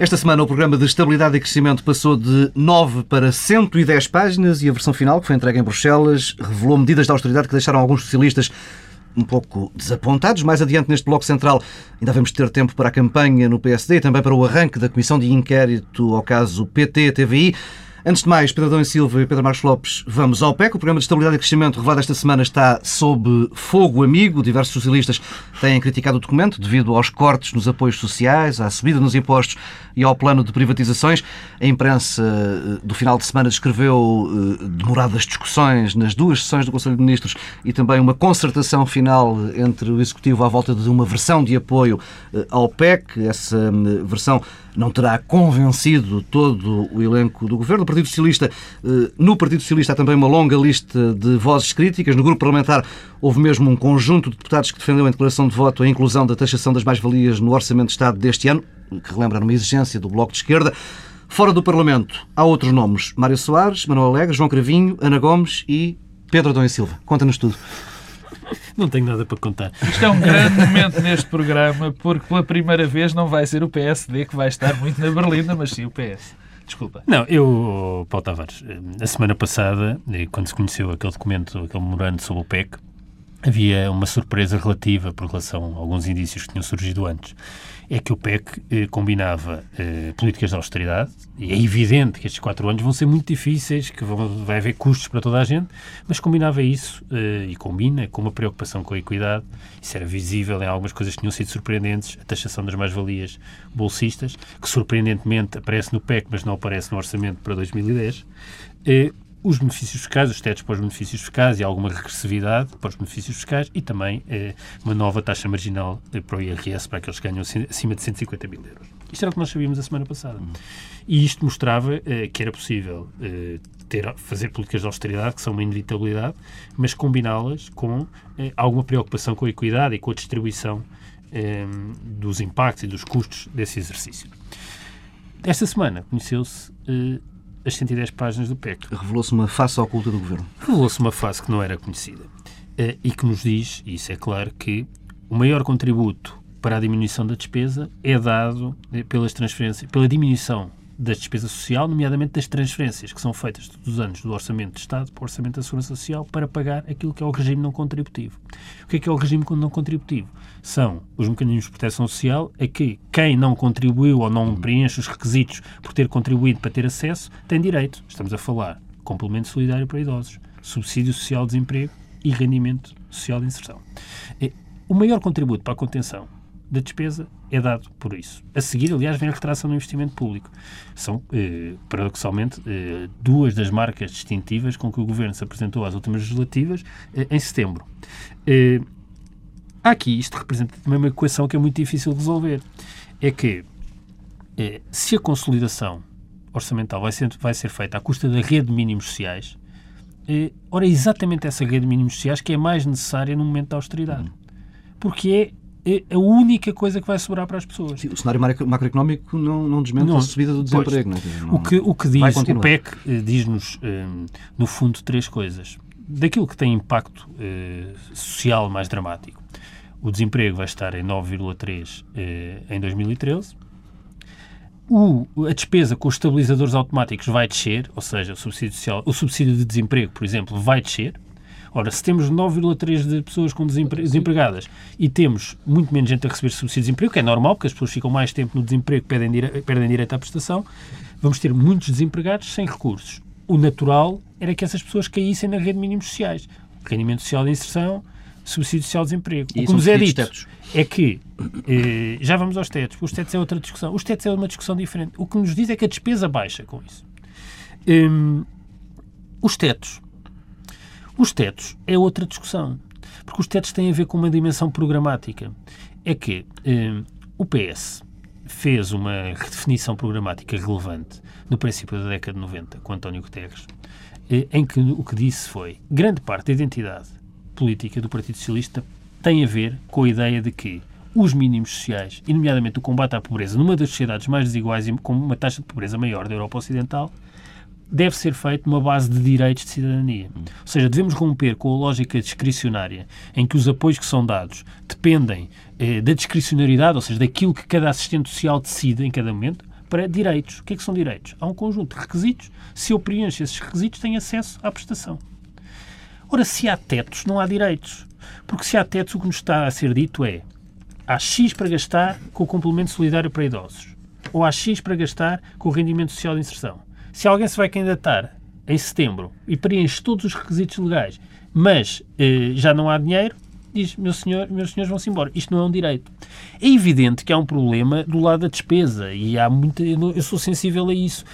Esta semana o programa de Estabilidade e Crescimento passou de 9 para 110 páginas e a versão final, que foi entregue em Bruxelas, revelou medidas de austeridade que deixaram alguns socialistas um pouco desapontados. Mais adiante, neste Bloco Central, ainda vamos ter tempo para a campanha no PSD e também para o arranque da Comissão de Inquérito ao caso PT-TVI. Antes de mais, Pedro Adão Silva e Pedro Marcos Lopes, vamos ao PEC. O Programa de Estabilidade e Crescimento revelado esta semana está sob fogo amigo. Diversos socialistas têm criticado o documento devido aos cortes nos apoios sociais, à subida nos impostos e ao plano de privatizações. A imprensa eh, do final de semana descreveu eh, demoradas discussões nas duas sessões do Conselho de Ministros e também uma concertação final entre o Executivo à volta de uma versão de apoio eh, ao PEC. Essa versão não terá convencido todo o elenco do governo. O Partido Socialista, eh, no Partido Socialista há também uma longa lista de vozes críticas. No grupo parlamentar houve mesmo um conjunto de deputados que defendeu em declaração de voto a inclusão da taxação das mais-valias no Orçamento de Estado deste ano, que relembra uma exigência do Bloco de Esquerda. Fora do Parlamento há outros nomes: Mário Soares, Manuel Alegre, João Cravinho, Ana Gomes e Pedro Adão e Silva. Conta-nos tudo. Não tenho nada para contar. Isto é um grande momento neste programa, porque pela primeira vez não vai ser o PSD que vai estar muito na Berlinda, mas sim o PS. Desculpa. Não, eu, Paulo Tavares, a semana passada, quando se conheceu aquele documento, aquele memorando sobre o PEC, havia uma surpresa relativa por relação a alguns indícios que tinham surgido antes é que o PEC eh, combinava eh, políticas de austeridade, e é evidente que estes quatro anos vão ser muito difíceis, que vão, vai haver custos para toda a gente, mas combinava isso, eh, e combina, com uma preocupação com a equidade, isso era visível em algumas coisas que tinham sido surpreendentes, a taxação das mais-valias bolsistas, que surpreendentemente aparece no PEC, mas não aparece no orçamento para 2010, os benefícios fiscais, os tetos para os benefícios fiscais e alguma regressividade para os benefícios fiscais e também eh, uma nova taxa marginal eh, para o IRS para aqueles que ganham acima de 150 mil euros. Isto era o que nós sabíamos a semana passada. Uhum. E isto mostrava eh, que era possível eh, ter, fazer políticas de austeridade, que são uma inevitabilidade, mas combiná-las com eh, alguma preocupação com a equidade e com a distribuição eh, dos impactos e dos custos desse exercício. Esta semana conheceu-se as 110 páginas do PEC. Revelou-se uma face oculta do governo. Revelou-se uma face que não era conhecida uh, e que nos diz, e isso é claro, que o maior contributo para a diminuição da despesa é dado eh, pelas transferências, pela diminuição da despesa social, nomeadamente das transferências que são feitas todos os anos do Orçamento de Estado para o Orçamento da Segurança Social para pagar aquilo que é o regime não contributivo. O que é que é o regime não contributivo? São os mecanismos de proteção social a que quem não contribuiu ou não preenche os requisitos por ter contribuído para ter acesso tem direito. Estamos a falar complemento solidário para idosos, subsídio social de desemprego e rendimento social de inserção. O maior contributo para a contenção da despesa é dado por isso. A seguir, aliás, vem a retração do investimento público. São, eh, paradoxalmente, eh, duas das marcas distintivas com que o Governo se apresentou às últimas legislativas eh, em setembro. Eh, aqui, isto representa também uma equação que é muito difícil de resolver. É que, eh, se a consolidação orçamental vai ser, vai ser feita à custa da rede de mínimos sociais, eh, ora, é exatamente essa rede de mínimos sociais que é mais necessária no momento da austeridade. Uhum. Porque é é a única coisa que vai sobrar para as pessoas. Sim, o cenário macroeconómico não, não desmente não, a subida do desemprego. Pois, não, o, que, o que diz o PEC eh, diz-nos, eh, no fundo, três coisas. Daquilo que tem impacto eh, social mais dramático. O desemprego vai estar em 9,3 em 2013. O, a despesa com os estabilizadores automáticos vai descer, ou seja, o subsídio, social, o subsídio de desemprego, por exemplo, vai descer. Ora, se temos 9,3 de pessoas com desempre desempregadas e temos muito menos gente a receber subsídio de desemprego, que é normal, porque as pessoas ficam mais tempo no desemprego, perdem, dire perdem direito à prestação, vamos ter muitos desempregados sem recursos. O natural era que essas pessoas caíssem na rede de mínimos sociais. Rendimento social de inserção, subsídio social de desemprego. E o que nos é dito tetos. é que, eh, já vamos aos tetos, os tetos é outra discussão. Os tetos é uma discussão diferente. O que nos diz é que a despesa baixa com isso. Um, os tetos os tetos é outra discussão, porque os tetos têm a ver com uma dimensão programática. É que eh, o PS fez uma redefinição programática relevante no princípio da década de 90, com António Guterres, eh, em que o que disse foi grande parte da identidade política do Partido Socialista tem a ver com a ideia de que os mínimos sociais, e nomeadamente o combate à pobreza, numa das sociedades mais desiguais e com uma taxa de pobreza maior da Europa Ocidental, deve ser feito numa base de direitos de cidadania. Ou seja, devemos romper com a lógica discricionária, em que os apoios que são dados dependem eh, da discricionariedade, ou seja, daquilo que cada assistente social decide em cada momento, para direitos. O que é que são direitos? Há um conjunto de requisitos. Se eu preencho esses requisitos, tenho acesso à prestação. Ora, se há tetos, não há direitos. Porque se há tetos, o que nos está a ser dito é há X para gastar com o complemento solidário para idosos ou há X para gastar com o rendimento social de inserção. Se alguém se vai candidatar em setembro e preenche todos os requisitos legais, mas eh, já não há dinheiro, diz, meu senhor, meus senhores vão-se embora. Isto não é um direito. É evidente que há um problema do lado da despesa e há muita, eu sou sensível a isso.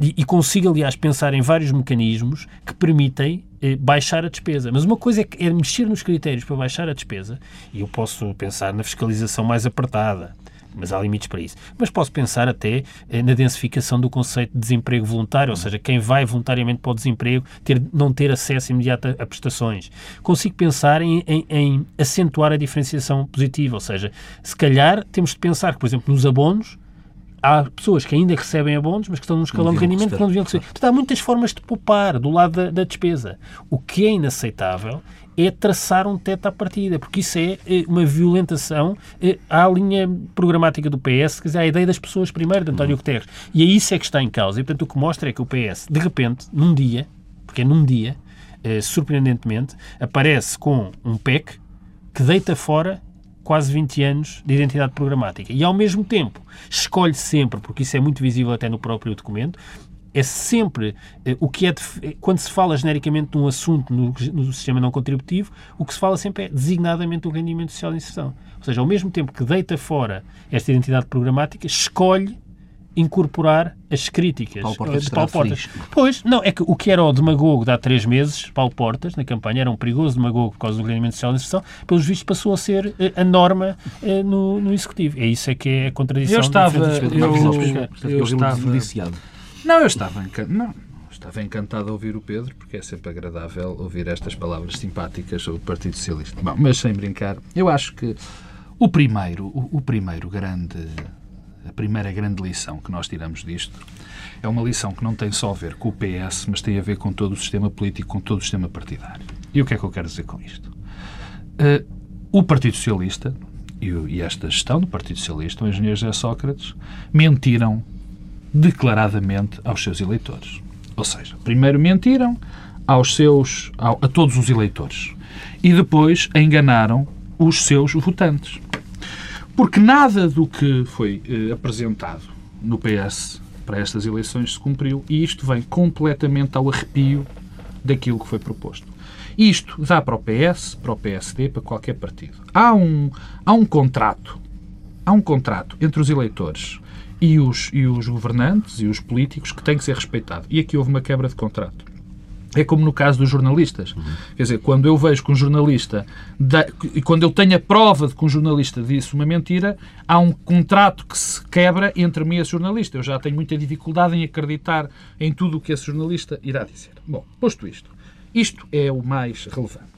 E, e consigo, aliás, pensar em vários mecanismos que permitem eh, baixar a despesa. Mas uma coisa é, é mexer nos critérios para baixar a despesa, e eu posso pensar na fiscalização mais apertada, mas há limites para isso. Mas posso pensar até eh, na densificação do conceito de desemprego voluntário, ou seja, quem vai voluntariamente para o desemprego ter, não ter acesso imediato a, a prestações. Consigo pensar em, em, em, acentuar a diferenciação positiva, ou seja, se calhar temos de pensar que, por exemplo, nos abonos, há pessoas que ainda recebem abonos, mas que estão num escalão de rendimento que não deviam receber. Portanto, há muitas formas de poupar do lado da, da despesa. O que é inaceitável é traçar um teto à partida, porque isso é, é uma violentação é, à linha programática do PS, quer dizer, à ideia das pessoas primeiro, de António Guterres. E é isso é que está em causa. E, portanto, o que mostra é que o PS, de repente, num dia, porque é num dia, é, surpreendentemente, aparece com um PEC que deita fora quase 20 anos de identidade programática. E, ao mesmo tempo, escolhe sempre, porque isso é muito visível até no próprio documento, é sempre eh, o que é de, eh, quando se fala genericamente de um assunto no, no, sistema não contributivo, o que se fala sempre é designadamente o rendimento social de inserção. Ou seja, ao mesmo tempo que deita fora esta identidade programática, escolhe incorporar as críticas Paulo Portas de Paulo Portas. Pois, não, é que o que era o demagogo de há três meses, Paulo Portas, na campanha, era um perigoso demagogo por causa do rendimento social de inserção, pelos vistos passou a ser eh, a norma no, no Executivo. É isso é que é a contradição. Eu estava... Eu, eu, eu estava não, eu estava encantado. Não, estava encantado a ouvir o Pedro, porque é sempre agradável ouvir estas palavras simpáticas sobre o Partido Socialista. Bom, mas sem brincar, eu acho que o primeiro, o, o primeiro grande, a primeira grande lição que nós tiramos disto é uma lição que não tem só a ver com o PS, mas tem a ver com todo o sistema político, com todo o sistema partidário. E o que é que eu quero dizer com isto? Uh, o Partido Socialista e, e esta gestão do Partido Socialista, o engenheiro José Sócrates, mentiram declaradamente aos seus eleitores. Ou seja, primeiro mentiram aos seus, ao, a todos os eleitores e depois enganaram os seus votantes. Porque nada do que foi eh, apresentado no PS para estas eleições se cumpriu e isto vem completamente ao arrepio daquilo que foi proposto. Isto dá para o PS, para o PSD, para qualquer partido. Há um, há um contrato, há um contrato entre os eleitores e os, e os governantes e os políticos que têm que ser respeitados. E aqui houve uma quebra de contrato. É como no caso dos jornalistas. Uhum. Quer dizer, quando eu vejo que um jornalista, e quando eu tenho a prova de que um jornalista disse uma mentira, há um contrato que se quebra entre mim e esse jornalista. Eu já tenho muita dificuldade em acreditar em tudo o que esse jornalista irá dizer. Bom, posto isto, isto é o mais relevante.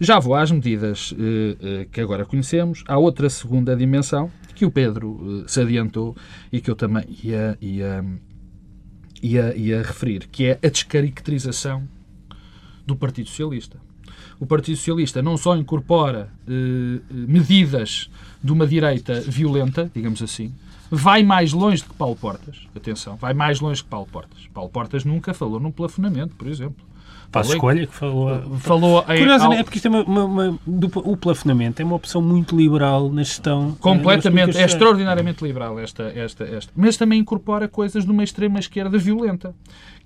Já vou às medidas eh, eh, que agora conhecemos. Há outra segunda dimensão, que o Pedro uh, se adiantou e que eu também ia, ia, ia, ia referir, que é a descaracterização do Partido Socialista. O Partido Socialista não só incorpora uh, medidas de uma direita violenta, digamos assim, vai mais longe do que Paulo Portas. Atenção, vai mais longe que Paulo Portas. Paulo Portas nunca falou num plafonamento, por exemplo. Faz escolha que falou. falou Curiosamente, ao... é porque isto é uma, uma, uma, o plafonamento é uma opção muito liberal na gestão. Eh, Completamente, é extraordinariamente liberal esta, esta, esta. Mas também incorpora coisas de uma extrema esquerda violenta,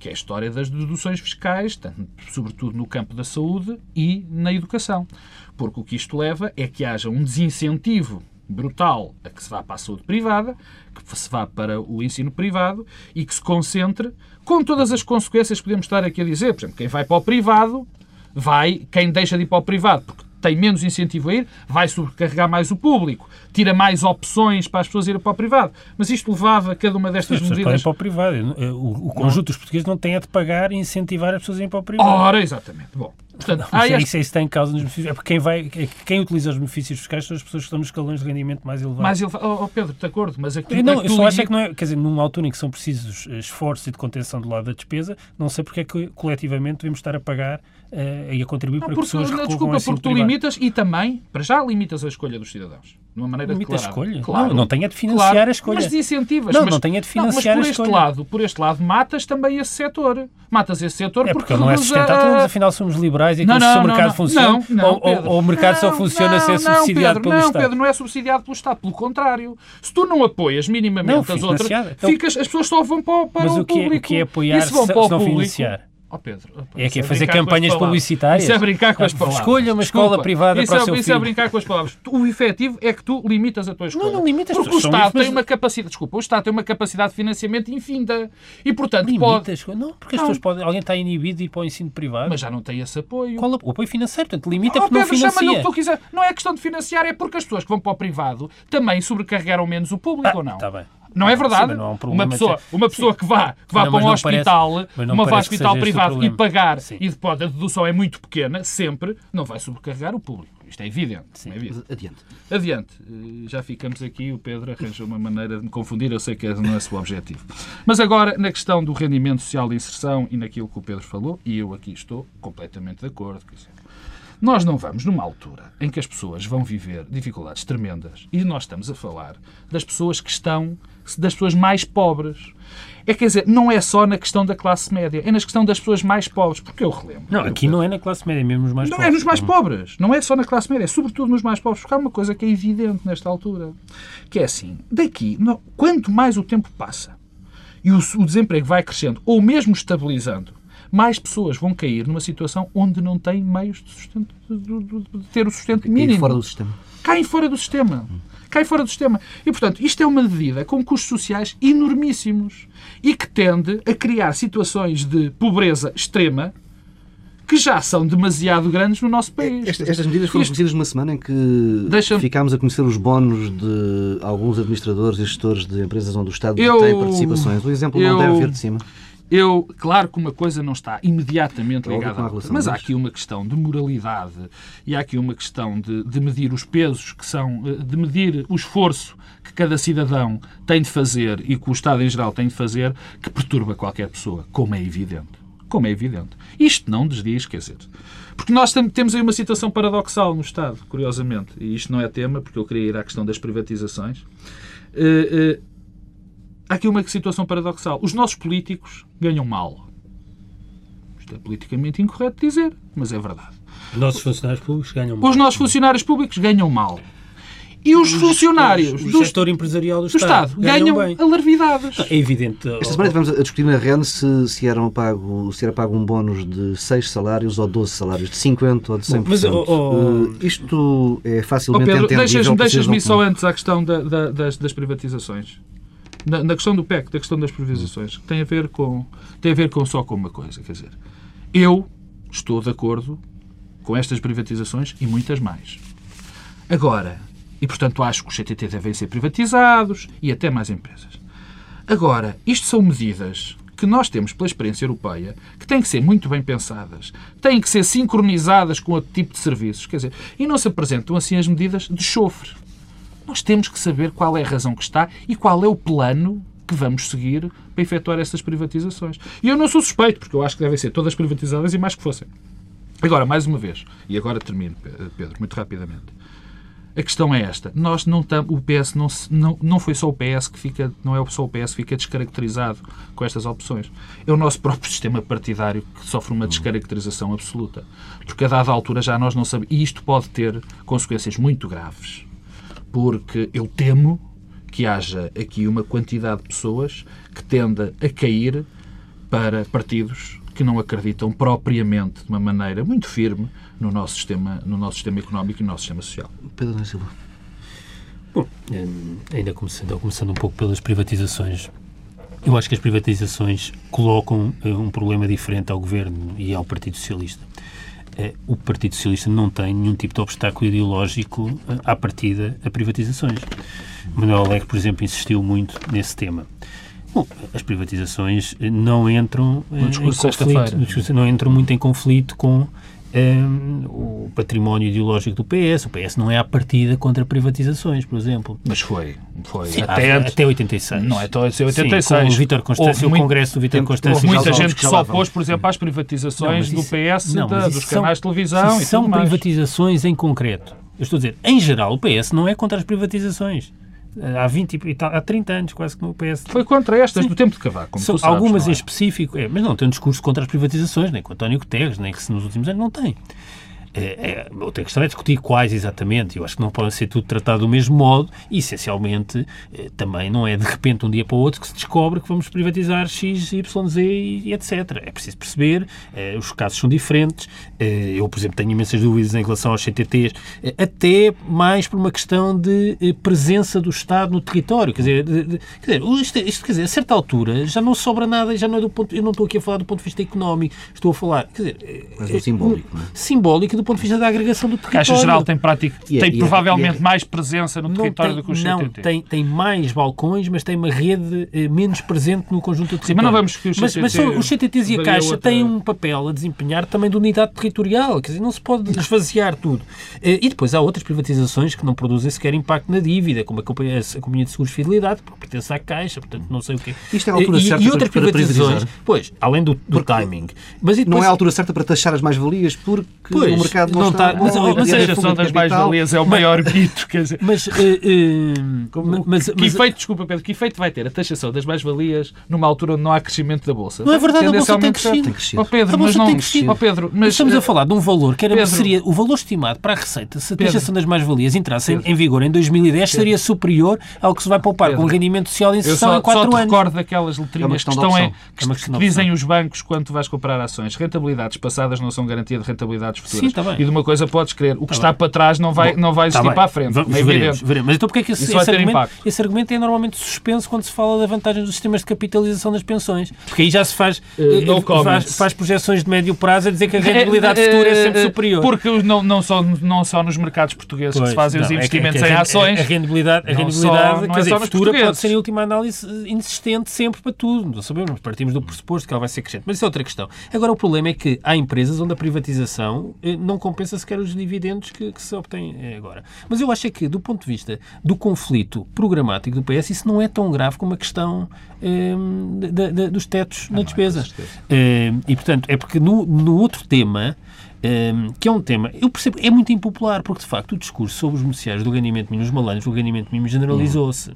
que é a história das deduções fiscais, tanto, sobretudo no campo da saúde e na educação. Porque o que isto leva é que haja um desincentivo brutal a que se vá para a saúde privada, que se vá para o ensino privado e que se concentre com todas as consequências que podemos estar aqui a dizer. Por exemplo, quem vai para o privado, vai, quem deixa de ir para o privado, porque tem menos incentivo a ir, vai sobrecarregar mais o público, tira mais opções para as pessoas irem para o privado. Mas isto levava cada uma destas medidas. para o privado. O, o conjunto dos portugueses não tem a de pagar e incentivar as pessoas a ir para o privado. Ora, exatamente. Bom, Portanto, não, ah, isso, isso está em causa nos benefícios. É porque quem, vai, quem utiliza os benefícios fiscais são as pessoas que estão nos escalões de rendimento mais elevados. Mais elevado. Oh, oh, Pedro, de acordo, mas aqui. Não, é eu só acho é que não é. Quer dizer, numa altura em que são precisos eh, esforços e de contenção do lado da despesa, não sei porque é que coletivamente devemos estar a pagar uh, e a contribuir não, para porque, pessoas não, Desculpa, porque tu limitas e também, para já, limitas a escolha dos cidadãos. De uma maneira Limita a escolha. Claro. Não, não tenha de financiar claro, a escolha. Mas desincentivas. Não, mas, não tenha de financiar não, mas por este lado, por este lado, matas também esse setor. Matas esse setor é porque, porque não é sustentável. A... Afinal, somos liberais e não, não, se o mercado funciona. Não, ou, ou, o mercado só funciona se é subsidiado Pedro, pelo não, Estado. Pedro, não é subsidiado pelo Estado. Pelo contrário. Se tu não apoias minimamente as outras, ficas, as pessoas só vão para, para mas o, que é, público. o que é apoiar se, se não financiar? Oh Pedro, oh, é que é fazer campanhas publicitárias. Isso é brincar com as palavras. Escolha uma escola Desculpa, privada para é, o seu isso filho. é brincar com as palavras. O efetivo é que tu limitas a tua escola. Não, não limitas. Porque o Estado tem uma capacidade, desculpa, o Estado tem uma capacidade de financiamento infinda. E portanto limitas, pode... Não, porque as pessoas podem, alguém está inibido de ir para o ensino privado. Mas já não tem esse apoio. Qual o apoio financeiro? Portanto, limita oh, porque Pedro, não financia. o que tu quiser. Não é questão de financiar, é porque as pessoas que vão para o privado também sobrecarregaram menos o público ah, ou não? Está bem. Não é verdade? Sim, não um uma pessoa, uma pessoa que vá, que vá não, para um hospital, parece, uma vá hospital privado e pagar Sim. e depois a dedução é muito pequena, sempre não vai sobrecarregar o público. Isto é evidente. É evidente. Adiante. Adiante. Já ficamos aqui, o Pedro arranjou uma maneira de me confundir, eu sei que não é o seu objetivo. Mas agora, na questão do rendimento social de inserção e naquilo que o Pedro falou, e eu aqui estou completamente de acordo. Nós não vamos numa altura em que as pessoas vão viver dificuldades tremendas e nós estamos a falar das pessoas que estão, das pessoas mais pobres. É quer dizer, não é só na questão da classe média, é na questão das pessoas mais pobres, porque eu relembro. Não, aqui não é na classe média, é mesmo nos mais não pobres. Não é nos mais pobres, não é só na classe média, é sobretudo nos mais pobres, porque há uma coisa que é evidente nesta altura, que é assim, daqui, quanto mais o tempo passa e o, o desemprego vai crescendo, ou mesmo estabilizando, mais pessoas vão cair numa situação onde não têm meios de, sustento, de, de, de ter o sustento mínimo. Caem fora do sistema. Caem fora do sistema. Caem fora do sistema. E, portanto, isto é uma medida com custos sociais enormíssimos e que tende a criar situações de pobreza extrema que já são demasiado grandes no nosso país. Estas, estas medidas foram conhecidas numa semana em que ficámos a conhecer os bónus de alguns administradores e gestores de empresas onde o Estado eu, tem participações. O exemplo eu, não deve vir de cima. Eu, claro que uma coisa não está imediatamente ligada à outra, mas há aqui uma questão de moralidade e há aqui uma questão de, de, medir os pesos que são, de medir o esforço que cada cidadão tem de fazer e que o Estado em geral tem de fazer, que perturba qualquer pessoa, como é evidente. Como é evidente. Isto não desdiz, quer dizer. Porque nós temos aí uma situação paradoxal no Estado, curiosamente, e isto não é tema, porque eu queria ir à questão das privatizações. Uh, uh, há aqui uma situação paradoxal. Os nossos políticos ganham mal. Isto é politicamente incorreto dizer, mas é verdade. Os nossos funcionários públicos ganham mal. Os nossos funcionários públicos ganham mal. E os, os funcionários os, do setor empresarial do, do Estado, ganham, ganham alarvidades. É evidente. Esta semana estivemos a discutir na REN se, se, era pago, se era pago um bónus de 6 salários ou 12 salários, de 50 ou de 100%. Mas, oh, oh, uh, isto é facilmente oh, Pedro, entendível. Deixas-me deixas só antes à questão da, da, das, das privatizações na, na, questão do PEC, da questão das privatizações, tem a ver com tem a ver com só com uma coisa, quer dizer, eu estou de acordo com estas privatizações e muitas mais. Agora, e portanto acho que os CTT devem ser privatizados e até mais empresas. Agora, isto são medidas que nós temos pela experiência europeia que têm que ser muito bem pensadas, têm que ser sincronizadas com outro tipo de serviços, quer dizer, e não se apresentam assim as medidas de chofre. Nós temos que saber qual é a razão que está e qual é o plano que vamos seguir para efetuar essas privatizações. E eu não sou suspeito, porque eu acho que devem ser todas privatizadas e mais que fossem. Agora, mais uma vez, e agora termino, Pedro, muito rapidamente. A questão é esta. Nós não tam, o PS não, não, não foi só o PS que fica, não é só o PS que fica descaracterizado com estas opções. É o nosso próprio sistema partidário que sofre uma descaracterização absoluta. Porque a dada altura já nós não sabemos. E isto pode ter consequências muito graves porque eu temo que haja aqui uma quantidade de pessoas que tenda a cair para partidos que não acreditam propriamente de uma maneira muito firme no nosso sistema, no nosso sistema económico e no nosso sistema social. Pedro da Silva. Bom, eh, ainda começando, começando um pouco pelas privatizações, eu acho que as privatizações colocam eh, um problema diferente ao Governo e ao Partido Socialista. É, o Partido Socialista não tem nenhum tipo de obstáculo ideológico eh, à partida a privatizações. Manuel Alegre, por exemplo, insistiu muito nesse tema. Bom, as privatizações eh, não entram no em conflito, não entram muito em conflito com um, o património ideológico do PS. O PS não é à partida contra privatizações, por exemplo. Mas foi. foi. Sim, até, até 86. Não é até 86. Sim, com o Vítor Constância, o Congresso do Vítor Constância. Houve muita gente que só opôs, por exemplo, às privatizações não, do PS, não, da, dos canais de televisão e São privatizações em concreto Eu estou a dizer, em geral, o PS não é contra as privatizações. Há 20 e há 30 anos quase que no PS. Foi contra estas Sim. do tempo de Cavaco, como São, sabes, Algumas é? em específico, é, mas não tem um discurso contra as privatizações, nem com António Guterres, nem que se nos últimos anos não tem. É, é, outra questão é discutir quais exatamente. Eu acho que não podem ser tudo tratado do mesmo modo e, essencialmente, é, também não é de repente, um dia para o outro, que se descobre que vamos privatizar X, Y, Z e, etc. É preciso perceber, é, os casos são diferentes. É, eu, por exemplo, tenho imensas dúvidas em relação aos CTTs, até mais por uma questão de presença do Estado no território. Quer dizer, de, de, quer dizer isto, isto, quer dizer, a certa altura já não sobra nada, já não é do ponto. Eu não estou aqui a falar do ponto de vista económico, estou a falar. Quer dizer, Mas é, simbólico. É? Simbólico do ponto de vista da agregação do território. A Caixa Geral tem, prática, yeah, tem yeah, provavelmente yeah. mais presença no não território tem, do que o CTT. Não, tem, tem mais balcões, mas tem uma rede eh, menos presente no conjunto do território. Sim, mas não vamos que o CTT... Mas, mas os CTTs e a Caixa outra... têm um papel a desempenhar também de unidade territorial, quer dizer, não se pode esvaziar tudo. Eh, e depois há outras privatizações que não produzem sequer impacto na dívida, como a Companhia, a companhia de Seguros de Fidelidade, porque pertence à Caixa, portanto não sei o quê. Isto é a altura e, certa e outras para, privatizações, pois, além do, do timing. Mas depois... Não é a altura certa para taxar as mais-valias porque pois, o mercado não, não está... Mas, mas a taxação das mais-valias é o maior mito. Quer dizer, mas, uh, uh, mas, que mas, efeito, desculpa Pedro, que efeito vai ter a taxação das mais-valias numa altura onde não há crescimento da Bolsa? Não é verdade, a Bolsa tem crescido. Tem crescido. Oh, Pedro, a Bolsa mas tem crescido. Oh, Pedro, mas, Estamos a falar de um valor que era, Pedro, seria o valor estimado para a receita se a taxação das mais-valias entrasse em, em, vigor em 2010 Pedro. seria superior ao que se vai poupar Pedro. com o rendimento social de inserção em 4 anos. Eu só te recordo daquelas letrinhas é que, estão em, que, é que dizem os bancos quando vais comprar ações. Rentabilidades passadas não são garantia de rentabilidades futuras. Sim, tá e de uma coisa podes crer, o que tá está bem. para trás não vai, Bom, não vai existir tá para a frente. Vamos, é veremos, veremos. Mas então porquê é que esse, esse, argumento, esse, argumento, é normalmente suspenso quando se fala da vantagem dos sistemas de capitalização das pensões? Porque aí já se faz, uh, faz, faz, projeções de médio prazo a dizer que a rentabilidade é, futura é sempre superior. Porque não, não, só, não só nos mercados portugueses pois, que se fazem não, os investimentos é que, é que em ações. A, rendibilidade, a rendibilidade só, quer dizer, futura pode ser em última análise insistente sempre para tudo. Não sabemos, partimos do pressuposto que ela vai ser crescente. Mas isso é outra questão. Agora o problema é que há empresas onde a privatização eh, não compensa sequer os dividendos que, que se obtêm agora. Mas eu acho é que, do ponto de vista do conflito programático do PS, isso não é tão grave como a questão de, dos tetos ah, na despesa. É e, portanto, é porque no, no outro tema, um, que é um tema, eu percebo, é muito impopular, porque de facto o discurso sobre os beneficiários do ganhamento mínimo, os malandros do ganhamento mínimo generalizou-se.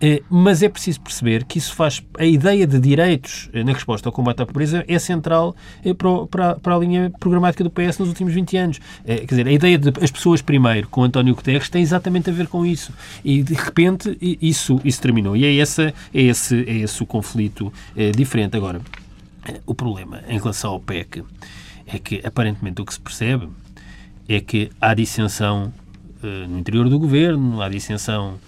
Eh, mas é preciso perceber que isso faz. A ideia de direitos eh, na resposta ao combate à pobreza é central eh, para, a linha programática do PS nos últimos 20 anos. Quer dizer, a ideia de as pessoas primeiro com António Guterres tem exatamente a ver com isso. E de repente isso, isso terminou. E é, essa, é, esse, é esse o conflito diferente. Agora, o problema em relação ao PEC é que aparentemente o que se percebe é que há dissensão no interior do governo, há dissensão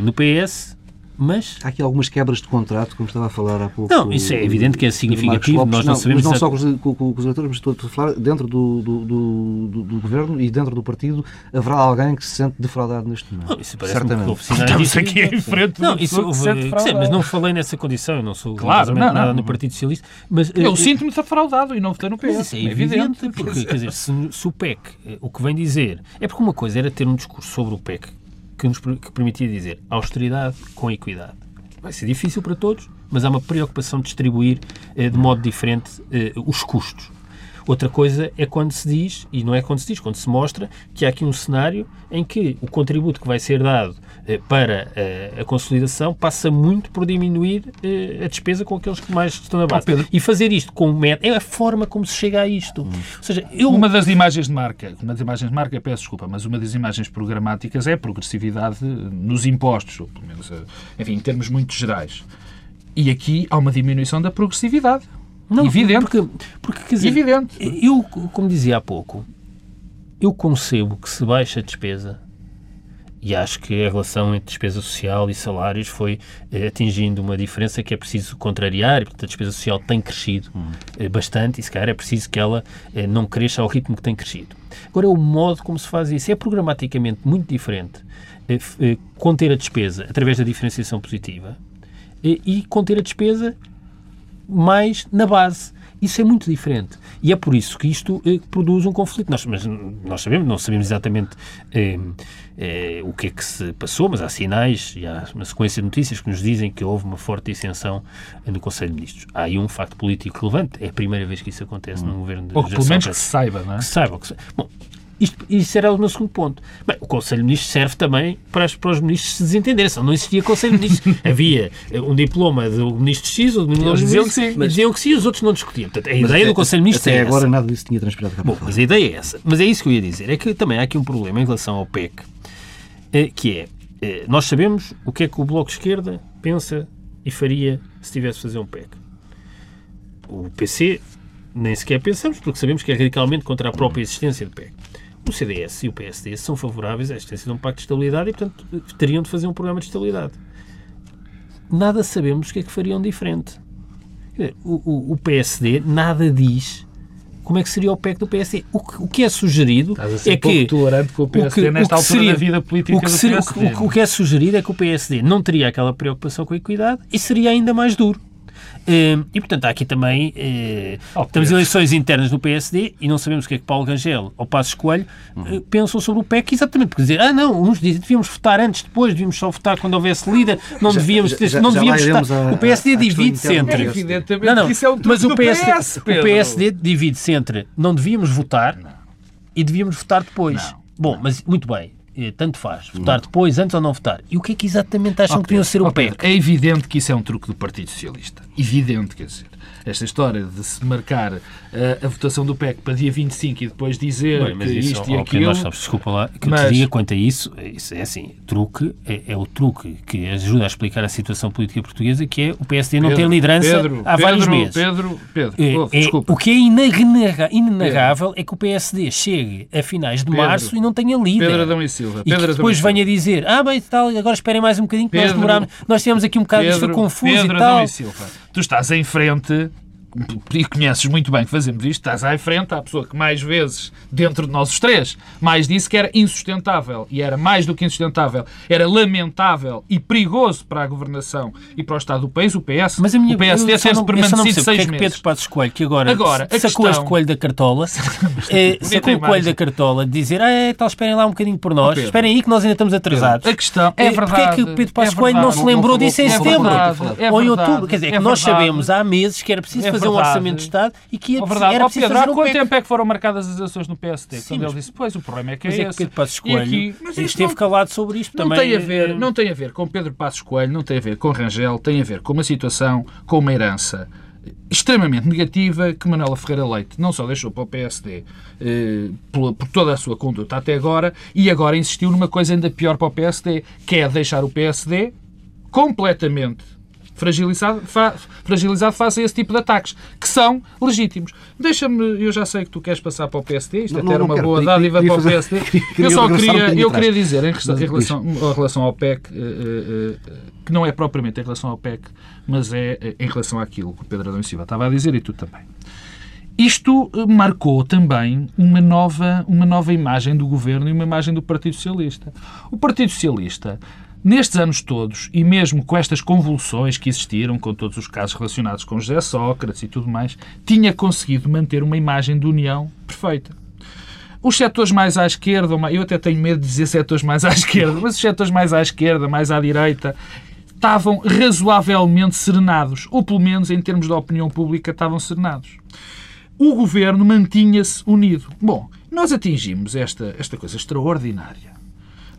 no PS, mas... Há aqui algumas quebras de contrato, como estava a falar há pouco. Não, isso é evidente que é significativo, Lopes, nós não, não sabemos... Mas não só com, com, com, os eleitores, mas estou a falar dentro do, do, do, do, do governo e dentro do partido, haverá alguém que se sente defraudado neste momento. Não, isso parece Certamente. Estamos aqui em frente não, isso, houve, sim, mas não falei nessa condição, eu não sou claro, não, nada não, no Partido Socialista. Mas, eu uh, sinto-me defraudado e não votei no PS. Isso é, é evidente, porque, quer dizer, se, se o PEC, eh, o que vem dizer, é porque uma coisa era ter um discurso sobre o PEC que nos que permitia dizer austeridade com equidade. Vai ser difícil para todos, mas há uma preocupação de distribuir eh, de modo diferente eh, os custos. Outra coisa é quando se diz, e não é quando se diz, quando se mostra que há aqui um cenário em que o contributo que vai ser dado para eh, a consolidação passa muito por diminuir eh, a despesa com aqueles que mais estão na base. Oh, e fazer isto com meta é a forma como se chega a isto. Hum. Ou seja, eu... Uma das imagens de marca, uma das imagens de marca, peço desculpa, mas uma das imagens programáticas é a progressividade nos impostos, ou pelo menos, enfim, em termos muito gerais. E aqui há uma diminuição da progressividade. Não, Evidente. Porque, porque quer dizer, Evidente. Eu, como dizia há pouco, eu concebo que se baixa a despesa e acho que a relação entre despesa social e salários foi eh, atingindo uma diferença que é preciso contrariar, e, portanto a despesa social tem crescido hum. eh, bastante e se calhar é preciso que ela eh, não cresça ao ritmo que tem crescido. Agora, o modo como se faz isso é programaticamente muito diferente eh, eh, conter a despesa através da diferenciação positiva eh, e conter a despesa mais na base. Isso é muito diferente. E é por isso que isto eh, produz um conflito. Nós, mas nós sabemos, não sabemos exatamente eh, eh, o que é que se passou, mas há sinais e há uma sequência de notícias que nos dizem que houve uma forte dissensão no Conselho de Ministros. Há aí um facto político relevante. É a primeira vez que isso acontece hum. no governo de Ou pelo menos que se saiba, não é? Que se saiba. Que se... Bom, Isto, isso era o meu segundo ponto. Bem, o Conselho de Ministros serve também para, para os ministros se desentenderem. Só não existia Conselho de Ministros. Havia um diploma do ministro X ou do ministro Y. Diziam que sim. Mas... Diziam que sim os outros não discutiam. Portanto, a mas ideia é, do Conselho de Ministros até é agora essa. nada disso tinha transpirado cá Bom, mas a ideia é essa. Mas é isso que eu ia dizer. É que também há aqui um problema em relação ao PEC, eh, que é, eh, nós sabemos o que é que o Bloco de Esquerda pensa e faria se tivesse de fazer um PEC. O PC nem sequer pensamos, porque sabemos que é radicalmente contra a própria existência do PEC. O CDS e o PSD são favoráveis à existência de um pacto de estabilidade e, portanto, teriam de fazer um programa de estabilidade. Nada sabemos o que é que fariam diferente. O, o, o PSD nada diz como é que seria o PEC do PSD. O que, o que é sugerido é que... tolerante com o PSD o que, nesta o que altura seria, da vida política o que, seria, o, o, o que é sugerido é que o PSD não teria aquela preocupação com a equidade e seria ainda mais duro. Ehm, e, portanto, há aqui também. Eh, oh, temos eleições internas no PSD e não sabemos o que é que Paulo Rangel ou Passos Coelho uhum. pensam sobre o PEC, exatamente porque dizer, ah, não, uns dizem devíamos votar antes, depois, devíamos só votar quando houvesse líder, não devíamos ter, já, não devíamos votar. A, o PSD divide-se entre. Evidentemente não, não, isso é o mas o PSD, PS, o PSD divide-se entre não devíamos votar não. e devíamos votar depois. Não. Bom, mas muito bem tanto faz. Votar depois, antes ou não votar. E o que é que exatamente acham okay. que deviam ser o okay. PEC? É evidente que isso é um truque do Partido Socialista. Evidente, quer dizer esta história de se marcar uh, a votação do PEC para dia 25 e depois dizer Bem, que isso, isto e aquilo... Nós sabes, desculpa lá, que mas... eu te diga quanto a isso, isso é assim, truque é, é, o truque que ajuda a explicar a situação política portuguesa, que é o PSD não ter liderança Pedro, há vários Pedro, meses. Pedro, Pedro, é, oh, desculpa. É, o que é inenarrável é que o PSD chegue a finais de Pedro, março e não tenha líder. Pedro Adão e Silva. Pedro e depois venha dizer, ah, bem, tal, agora esperem mais um bocadinho que Pedro, nós demorámos, nós tivemos aqui um bocado, Pedro, isto foi confuso Pedro e tal. E Silva. Tu estás em frente e conheces muito bem que fazemos isto, estás à frente à pessoa que mais vezes, dentro de nós os três, mais disse que era insustentável. E era mais do que insustentável. Era lamentável e perigoso para a governação e para o Estado do país, o PS. Mas a minha, o PSD ter permanecido seis é que Pedro Passos Coelho, que agora, agora sacou questão... este coelho da cartola, é, sacou o coelho da cartola de dizer, ah, é, tal, esperem lá um bocadinho por nós, esperem aí que nós ainda estamos atrasados. A questão é verdade. Porquê é que o Pedro Passos é Coelho não se lembrou disso em é setembro? Ou em outubro? Quer dizer, é que nós sabemos há meses que era preciso fazer um orçamento de Estado e que ia, verdade. era preciso Pedro, fazer há quanto tempo é que foram marcadas as eleições no PSD? Sim, quando mas, ele disse, pois, o problema é que é, é esse. Pedro Passos Coelho aqui, mas esteve não, calado sobre isto não também. Tem a ver, não tem a ver com Pedro Passos Coelho, não tem a ver com Rangel, tem a ver com uma situação, com uma herança extremamente negativa que Manuela Ferreira Leite não só deixou para o PSD eh, por, por, toda a sua conduta até agora, e agora insistiu numa coisa ainda pior para o PSD, que é deixar o PSD completamente fragilizado, fa, fragilizado face a esse tipo de ataques, que são legítimos. Deixa-me, eu já sei que tu queres passar para o PSD, isto não, até era uma quero, boa dádiva para o PSD. eu só queria, eu queria dizer, em relação, em relação ao PEC, uh, uh, que não é propriamente em relação ao PEC, mas é em relação àquilo que o Pedro Adão Silva estava a dizer e tu também. Isto marcou também uma nova, uma nova imagem do governo e uma imagem do Partido Socialista. O Partido Socialista Nestes anos todos, e mesmo com estas convulsões que existiram, com todos os casos relacionados com José Sócrates e tudo mais, tinha conseguido manter uma imagem de união perfeita. Os setores mais à esquerda, eu até tenho medo de dizer setores mais à esquerda, mas os setores mais à esquerda, mais à direita, estavam razoavelmente serenados, ou pelo menos em termos de opinião pública estavam serenados. O governo mantinha-se unido. Bom, nós atingimos esta, esta coisa extraordinária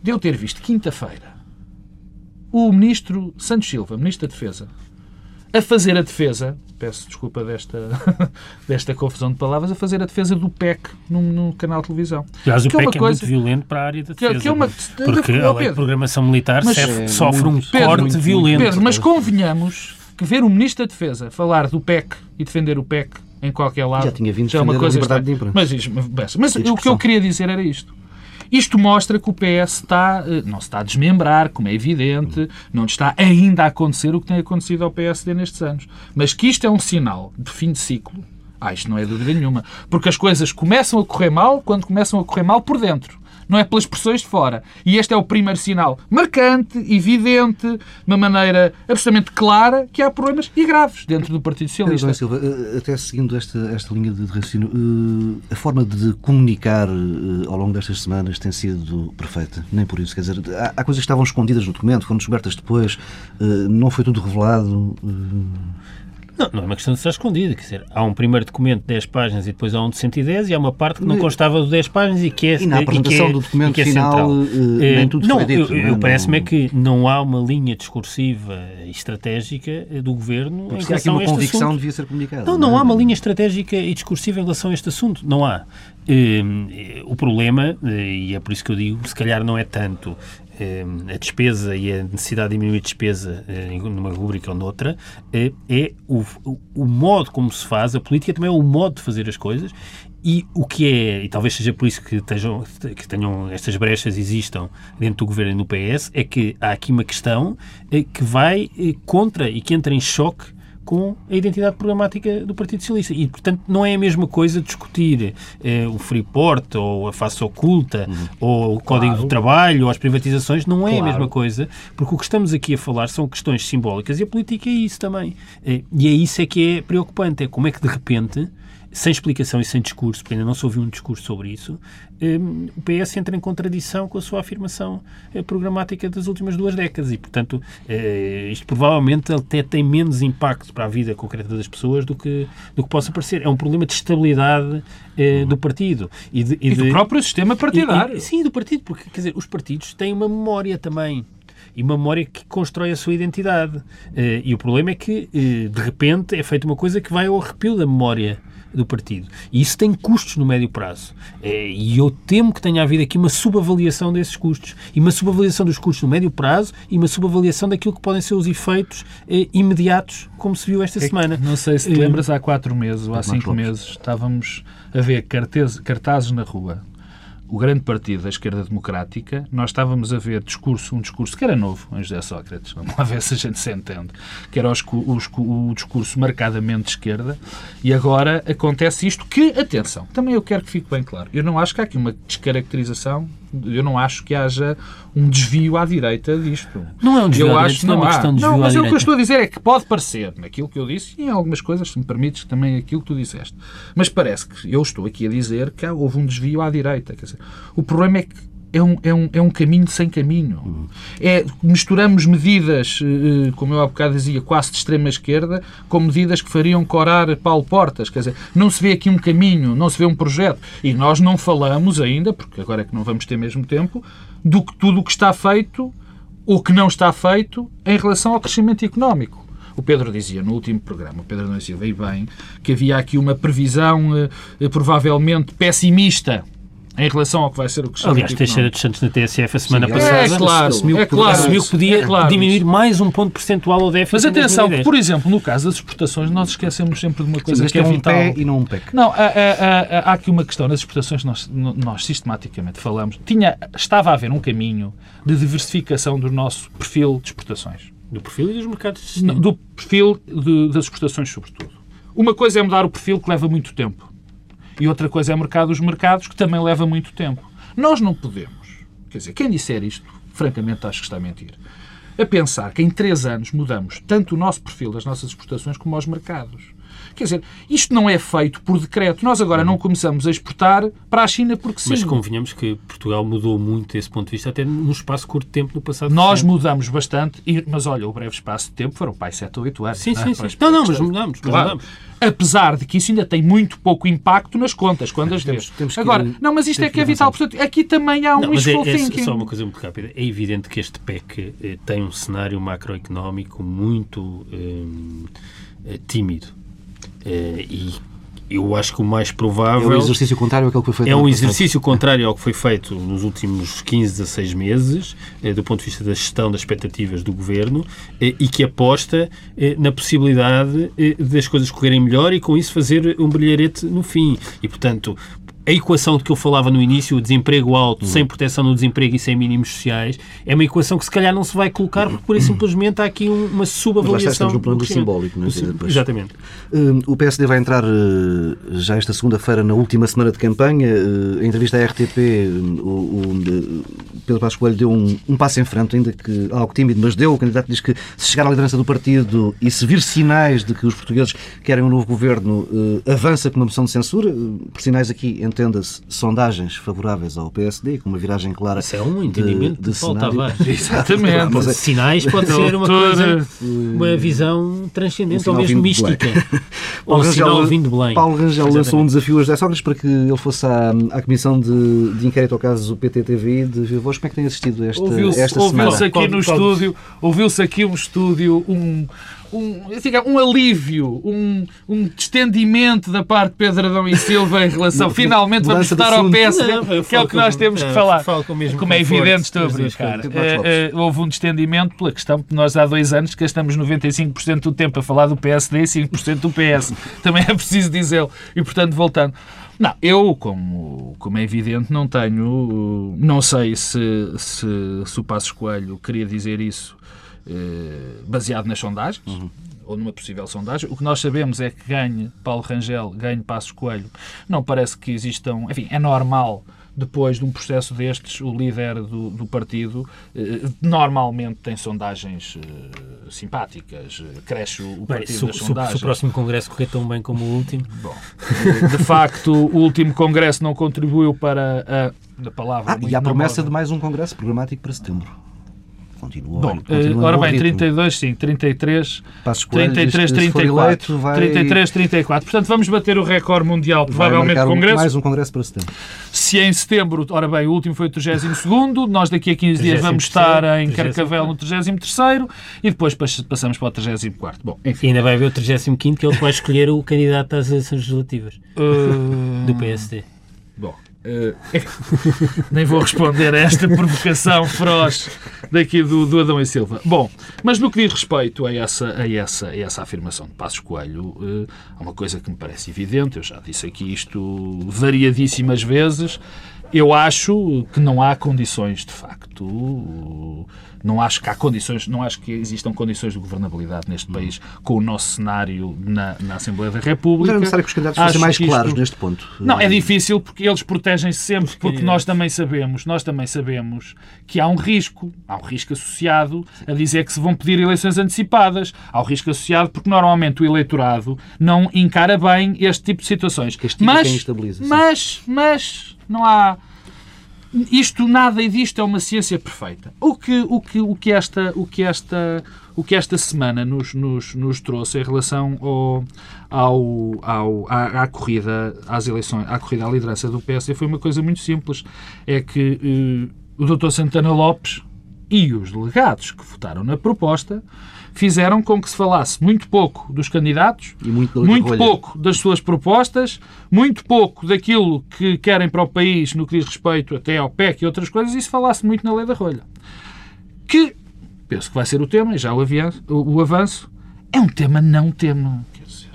de eu ter visto quinta-feira o ministro Santos Silva, ministro da Defesa, a fazer a defesa, peço desculpa desta, desta confusão de palavras, a fazer a defesa do PEC num, num canal de televisão. Aliás, o PEC é, é coisa, muito violento para a área da defesa. Que, que é uma, porque a lei de programação militar mas, é, sofre um Pedro, corte violento. Pedro, mas convenhamos que ver o ministro da Defesa falar do PEC e defender o PEC em qualquer lado já tinha vindo é uma coisa a liberdade de imprensa. Mas, mas, mas o que eu queria dizer era isto. Isto mostra que o PS está, eh, não se está a desmembrar, como é evidente, não está ainda a acontecer o que tem acontecido ao PSD nestes anos. Mas que isto é um sinal de fim de ciclo, ah, isto não é dúvida nenhuma. Porque as coisas começam a correr mal quando começam a correr mal por dentro não é pelas pressões de fora. E este é o primeiro sinal marcante, evidente, de uma maneira absolutamente clara, que há problemas e graves dentro do Partido Socialista. Silva, eh, até seguindo esta, esta linha de raciocínio, eh, a forma de comunicar eh, ao longo destas semanas tem sido perfeita. Nem por isso. Quer dizer, há, há coisas que estavam escondidas no documento, foram descobertas depois, não foi tudo revelado. Não, não é uma questão de estar escondida. Quer dizer, há um primeiro documento de 10 páginas e depois há um de 110 e há uma parte que não constava de 10 páginas e que é E na apresentação é, do documento é final eh, nem tudo não, foi dito. Eu, eu, Parece-me é que não há uma linha discursiva e estratégica do Governo Porque em relação a este convicção assunto. devia ser comunicada. Não, não é? há uma linha estratégica e discursiva em relação a este assunto. Não há. Eh, O problema, eh, e é por isso que eu digo, se calhar não é tanto eh, a despesa e a necessidade de diminuir a despesa eh, numa rubrica ou noutra, eh, é o, o- modo como se faz, a política também é o modo de fazer as coisas e o que é, e talvez seja por isso que, estejam, que tenham estas brechas existam dentro do governo e no PS, é que há aqui uma questão eh, que vai eh, contra e que entra em choque com a identidade programática do Partido Socialista. E, portanto, não é a mesma coisa discutir eh, o Freeport ou a face oculta ou o Código do Trabalho ou as privatizações, não é a Claro. mesma coisa, porque o que estamos aqui a falar são questões simbólicas e a política é isso também. Eh, e é isso é que é preocupante, é como é que de repente sem explicação e sem discurso, porque ainda não se ouviu um discurso sobre isso, eh, o PS entra em contradição com a sua afirmação eh, programática das últimas duas décadas e, portanto, eh, isto provavelmente até tem menos impacto para a vida concreta das pessoas do que, do que possa parecer. É um problema de estabilidade eh, do partido. E, de, E do de- próprio sistema e- partidário. e- sim, do partido, porque quer dizer, os partidos têm uma memória também. E uma memória que constrói a sua identidade. E o problema é que, de repente, é feita uma coisa que vai ao arrepio da memória do partido. E isso tem custos no médio prazo. Eh, e eu temo que tenha havido aqui uma subavaliação desses custos. E uma subavaliação dos custos no médio prazo e uma subavaliação daquilo que podem ser os efeitos eh, imediatos, como se viu esta É semana. Não sei se te Eh, lembras, há quatro meses ou há cinco meses estávamos a ver cartaz- cartazes na rua. O grande partido da esquerda democrática, nós estávamos a ver discurso, um discurso que era novo em José Sócrates, vamos lá ver se a gente se entende, que era o, escu- o escu- o discurso marcadamente de esquerda, e agora acontece isto que, atenção, também eu quero que fique bem claro, eu não acho que há aqui uma descaracterização, eu não acho que haja um desvio à direita disto. Não é um desvio Eu à acho direita, não é uma questão de desvio Não, à mas o que eu estou a dizer é que pode parecer, naquilo que eu disse, e em algumas coisas, se me permites, também aquilo que tu disseste. Mas parece que eu estou aqui a dizer que houve um desvio à direita. Quer dizer, o problema é que é um, é um, é um caminho sem caminho. É, misturamos medidas, eh, eh, como eu há bocado dizia, quase de extrema-esquerda, com medidas que fariam corar Paulo Portas. Quer dizer, não se vê aqui um caminho, não se vê um projeto. E nós não falamos ainda, porque agora é que não vamos ter mesmo tempo, do que tudo o que está feito ou que não está feito em relação ao crescimento económico. O Pedro dizia no último programa, o Pedro não Silva, e bem, que havia aqui uma previsão eh, eh, provavelmente pessimista em relação ao que vai ser o crescimento Aliás, Teixeira dos Santos na TSF a semana Sim, passada É claro, assumiu é que- claro. assumiu que podia é claro diminuir mais um ponto percentual ao déficit Mas atenção, 2010. por exemplo, no caso das exportações, nós esquecemos sempre de uma coisa Mas que é é um vital. pé e não um PEC. Não, há, há- há- há aqui uma questão nas exportações, nós, nós sistematicamente falamos. Tinha, estava a haver um caminho de diversificação do nosso perfil de exportações. Do perfil e dos mercados. Não, do perfil de- das exportações, sobretudo. Uma coisa é mudar o perfil que leva muito tempo. E outra coisa é mercado dos mercados, que também leva muito tempo. Nós não podemos, quer dizer, quem disser isto, francamente acho que está a mentir, a pensar que em três anos mudamos tanto o nosso perfil das nossas exportações como aos mercados. Quer dizer, isto não é feito por decreto. Nós agora não começamos a exportar para a China porque sim. Mas convenhamos que Portugal mudou muito desse ponto de vista, até num espaço curto de tempo no passado. Nós recente. mudamos bastante, e- mas olha, o breve espaço de tempo foram pai 7 ou 8 anos. Sim, não é? sim, sim. Não, não, mas mudamos. Mas Claro. mudamos. Apesar de que isso ainda tem muito pouco impacto nas contas, quando as Temos- vês. temos que Agora, ir- não, mas isto é que é vital. Portanto, aqui também há um Não, mas é, wishful é thinking. só uma coisa muito rápida. É evidente que este PEC eh, tem um cenário macroeconómico muito eh, eh, tímido. Eh, e eu acho que o mais É provável. o exercício contrário àquele que foi feito. É um exercício contrário ao que foi feito nos últimos 15, 16 meses, eh, do ponto de vista da gestão das expectativas do governo, eh, e que aposta na possibilidade das coisas correrem melhor e, com isso, fazer um brilharete no fim. E, portanto, a equação de que eu falava no início, o desemprego alto, sem proteção no desemprego e sem mínimos sociais, é uma equação que se calhar não se vai colocar porque, pura e simplesmente, há aqui um- uma Mas lá está, subavaliação. estamos no plano do crescimento. simbólico. Não é? Depois- Exatamente. Uh, O PSD vai entrar uh, já esta segunda-feira na última semana de campanha. Em entrevista à RTP, um, o, o, Pedro Passos Coelho deu um, um passo em frente, ainda que algo tímido, mas deu. O candidato diz que se chegar à liderança do partido e se vir sinais de que os portugueses querem um novo governo, uh, avança com uma moção de censura. Por sinais aqui entenda-se, sondagens favoráveis ao PSD, com uma viragem clara. Isso é um entendimento de, de, de faltava. Exatamente. Mas, Sinais pode ser uma coisa, uma visão transcendente um ou mesmo mística. ou um sinal vindo de Belém. Paulo Rangel lançou um desafio a José Sócrates para que ele fosse à, à Comissão de, de Inquérito ao caso do PTTV de Vivos. Como é que tem assistido esta, esta semana? Ouviu-se aqui no estúdio, ouviu-se aqui um estúdio, um um, um alívio, um, um distendimento da parte de Pedro Adão e Silva em relação. Finalmente vamos estar ao PSD, não, que é o que nós temos que é, falar. Como é evidente, estou a brincar. Uh, uh, houve um distendimento pela questão que nós há dois anos gastamos 95% do tempo a falar do PSD e 5% do PS. Também é preciso dizê-lo. E, portanto, voltando. Não, eu, como, como é evidente, não tenho. Não sei se, se, se o Passos Coelho queria dizer isso eh, baseado nas sondagens, uhum. ou numa possível sondagem. O que nós sabemos é que ganhe Paulo Rangel, ganhe Passos Coelho. Não parece que existam. Enfim, é normal depois de um processo destes, o líder do, do partido eh, normalmente tem sondagens eh, simpáticas, cresce o, o bem, partido se, das sondagens. Se o próximo congresso correr tão bem como o último... Bom, de facto, o último congresso não contribuiu para a, a palavra... Ah, e a promessa de mais um congresso programático para setembro continua. Bom, continua ora bem, 32, sim, 33, Passos 33, 34, eleito, vai... 33, 34. Portanto, vamos bater o recorde mundial, provavelmente, do Congresso. mais um Congresso para setembro. Se em setembro, ora bem, o último foi o 32 nós daqui a 15 dias vamos estar em Carcavel no 33 e depois passamos para o 34 Bom, enfim. E ainda vai haver o 35 que ele vai escolher o candidato às eleições legislativas uh... do PSD. Bom, Uh, nem vou responder a esta provocação feroz daqui do, do Adão e Silva. Bom, mas no que diz respeito a essa, a essa, a essa afirmação de Passos Coelho, uh, há uma coisa que me parece evidente, eu já disse aqui isto variadíssimas vezes, eu acho que não há condições, de facto, não acho que há condições, não acho que existam condições de governabilidade neste hum. país com o nosso cenário na, na Assembleia da República. Mas é necessário que os candidatos fossem mais claros isto... neste ponto. Não, é difícil porque eles protegem-se sempre, porque nós também sabemos, nós também sabemos que há um risco, há um risco associado a dizer que se vão pedir eleições antecipadas. Há um risco associado porque normalmente o eleitorado não encara bem este tipo de situações. Castiga mas, estabiliza. Mas, mas, não há isto nada e disto é uma ciência perfeita. O que, o que, o que, esta, o que, esta, o que esta semana nos, nos, nos trouxe em relação ao, ao, ao, à, à, corrida às eleições, à corrida à liderança do PSD foi uma coisa muito simples. É que uh, o Dr. Santana Lopes e os delegados que votaram na proposta fizeram com que se falasse muito pouco dos candidatos, muito, muito pouco das suas propostas, muito pouco daquilo que querem para o país no que diz respeito até ao PEC e outras coisas, e se falasse muito na lei da rolha. Que, penso que vai ser o tema, e já o, avianço, o, o avanço, é um tema não tema. Quer dizer,